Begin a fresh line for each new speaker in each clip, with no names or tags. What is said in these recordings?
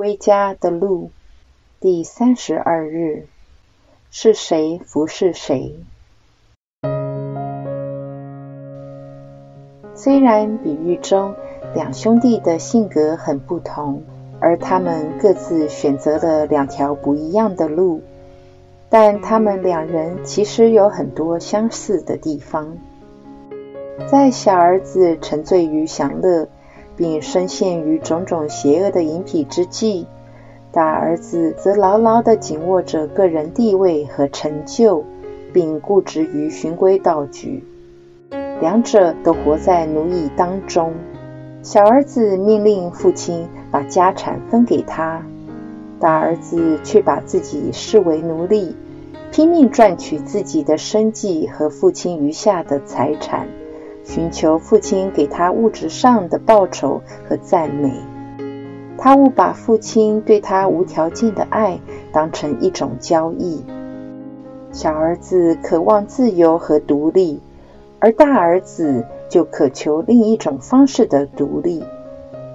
归家的路，第三十二日，是谁服侍谁？虽然比喻中两兄弟的性格很不同，而他们各自选择了两条不一样的路，但他们两人其实有很多相似的地方。在小儿子沉醉于享乐。并深陷于种种邪恶的淫癖之际，大儿子则牢牢地紧握着个人地位和成就，并固执于循规蹈矩。两者都活在奴役当中。小儿子命令父亲把家产分给他，大儿子却把自己视为奴隶，拼命赚取自己的生计和父亲余下的财产。寻求父亲给他物质上的报酬和赞美，他误把父亲对他无条件的爱当成一种交易。小儿子渴望自由和独立，而大儿子就渴求另一种方式的独立。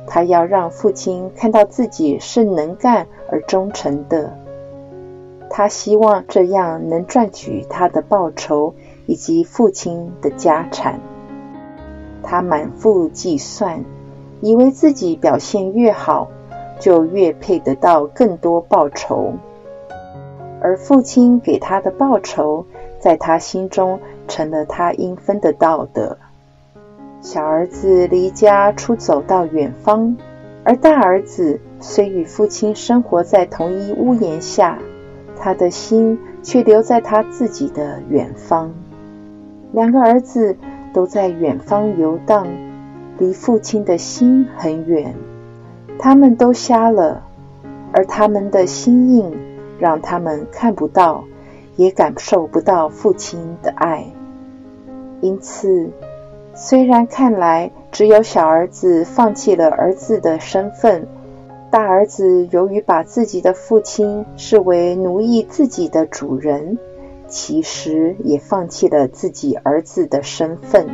他要让父亲看到自己是能干而忠诚的，他希望这样能赚取他的报酬以及父亲的家产。他满腹计算，以为自己表现越好，就越配得到更多报酬。而父亲给他的报酬，在他心中成了他应分得到的。小儿子离家出走到远方，而大儿子虽与父亲生活在同一屋檐下，他的心却留在他自己的远方。两个儿子。都在远方游荡，离父亲的心很远。他们都瞎了，而他们的心印让他们看不到，也感受不到父亲的爱。因此，虽然看来只有小儿子放弃了儿子的身份，大儿子由于把自己的父亲视为奴役自己的主人。其实也放弃了自己儿子的身份，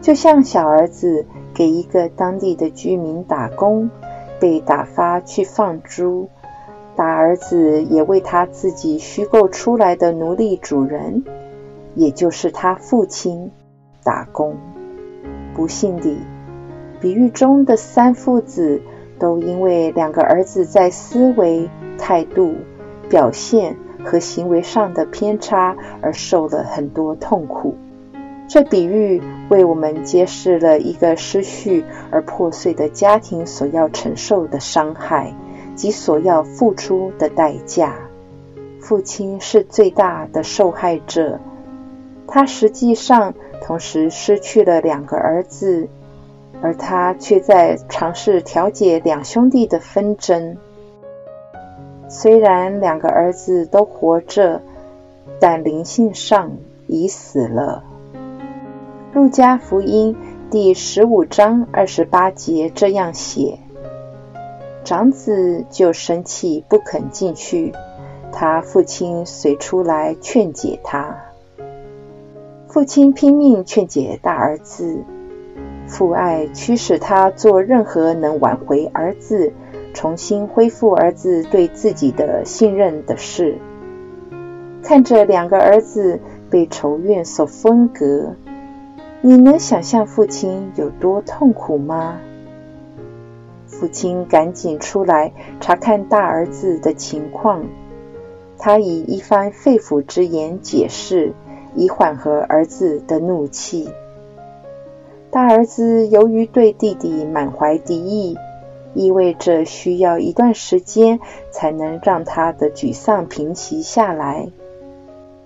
就像小儿子给一个当地的居民打工，被打发去放猪；大儿子也为他自己虚构出来的奴隶主人，也就是他父亲打工。不幸地，比喻中的三父子都因为两个儿子在思维、态度、表现。和行为上的偏差而受了很多痛苦。这比喻为我们揭示了一个失序而破碎的家庭所要承受的伤害及所要付出的代价。父亲是最大的受害者，他实际上同时失去了两个儿子，而他却在尝试调解两兄弟的纷争。虽然两个儿子都活着，但灵性上已死了。路加福音第十五章二十八节这样写：长子就生气，不肯进去。他父亲随出来劝解他。父亲拼命劝解大儿子，父爱驱使他做任何能挽回儿子。重新恢复儿子对自己的信任的事，看着两个儿子被仇怨所分隔，你能想象父亲有多痛苦吗？父亲赶紧出来查看大儿子的情况，他以一番肺腑之言解释，以缓和儿子的怒气。大儿子由于对弟弟满怀敌意。意味着需要一段时间才能让他的沮丧平息下来。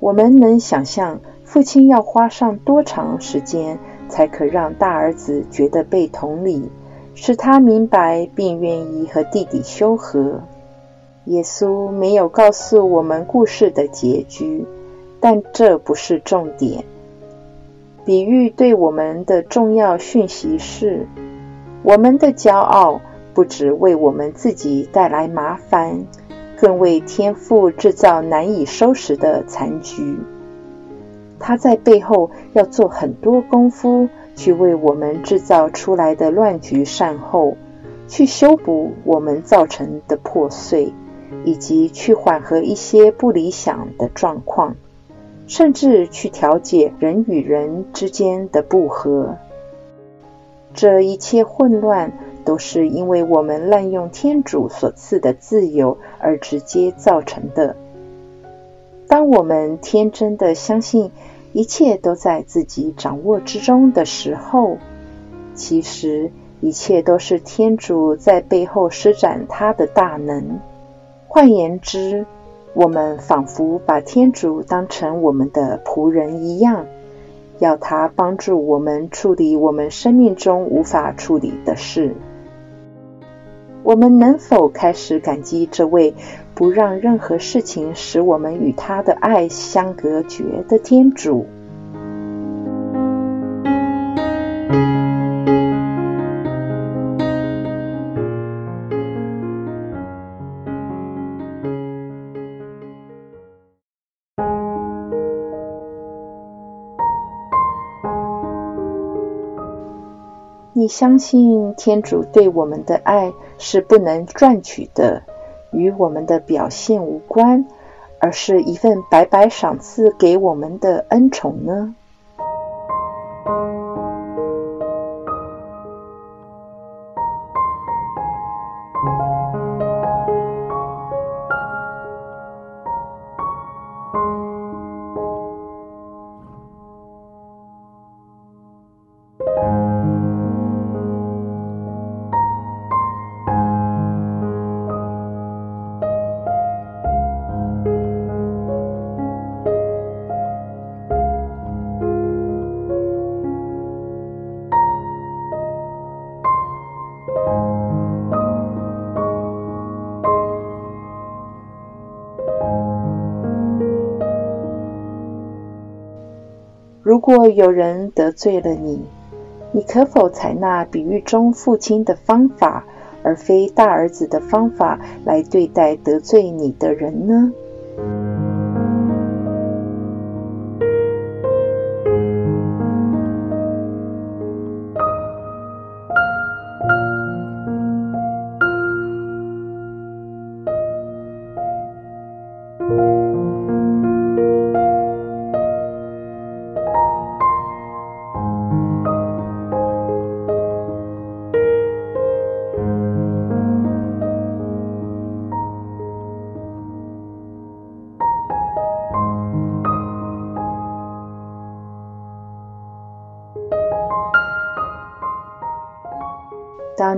我们能想象父亲要花上多长时间才可让大儿子觉得被同理，使他明白并愿意和弟弟修和。耶稣没有告诉我们故事的结局，但这不是重点。比喻对我们的重要讯息是：我们的骄傲。不只为我们自己带来麻烦，更为天父制造难以收拾的残局。他在背后要做很多功夫，去为我们制造出来的乱局善后，去修补我们造成的破碎，以及去缓和一些不理想的状况，甚至去调解人与人之间的不和。这一切混乱，都是因为我们滥用天主所赐的自由而直接造成的。当我们天真的相信一切都在自己掌握之中的时候，其实一切都是天主在背后施展他的大能。换言之，我们仿佛把天主当成我们的仆人一样。要他帮助我们处理我们生命中无法处理的事。我们能否开始感激这位不让任何事情使我们与他的爱相隔绝的天主？你相信天主对我们的爱是不能赚取的，与我们的表现无关，而是一份白白赏赐给我们的恩宠呢？如果有人得罪了你，你可否采纳比喻中父亲的方法，而非大儿子的方法来对待得罪你的人呢？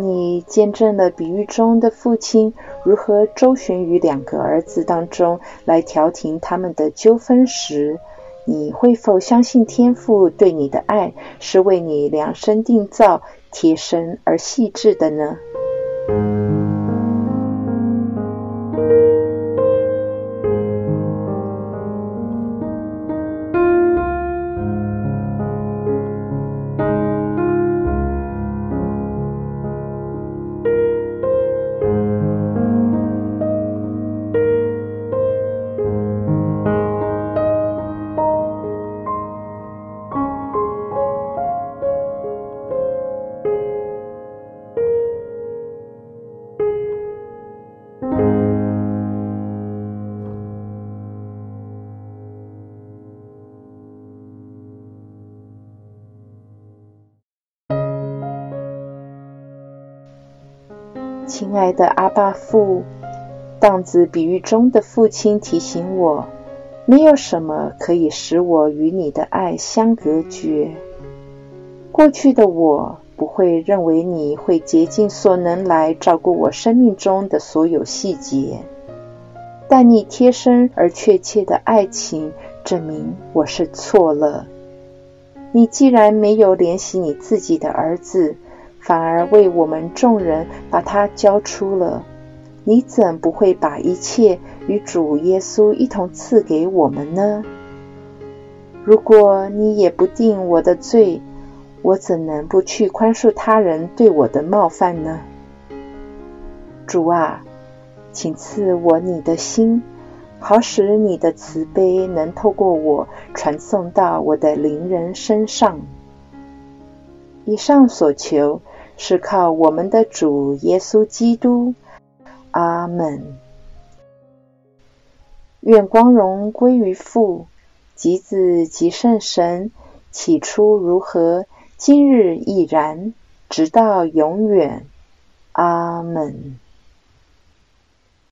你见证了比喻中的父亲如何周旋于两个儿子当中来调停他们的纠纷时，你会否相信天父对你的爱是为你量身定造、贴身而细致的呢？亲爱的阿爸父，荡子比喻中的父亲提醒我，没有什么可以使我与你的爱相隔绝。过去的我不会认为你会竭尽所能来照顾我生命中的所有细节，但你贴身而确切的爱情证明我是错了。你既然没有怜惜你自己的儿子。反而为我们众人把他交出了，你怎不会把一切与主耶稣一同赐给我们呢？如果你也不定我的罪，我怎能不去宽恕他人对我的冒犯呢？主啊，请赐我你的心，好使你的慈悲能透过我传送到我的邻人身上。以上所求。是靠我们的主耶稣基督。阿门。愿光荣归于父、及子、及圣神。起初如何，今日亦然，直到永远。阿门。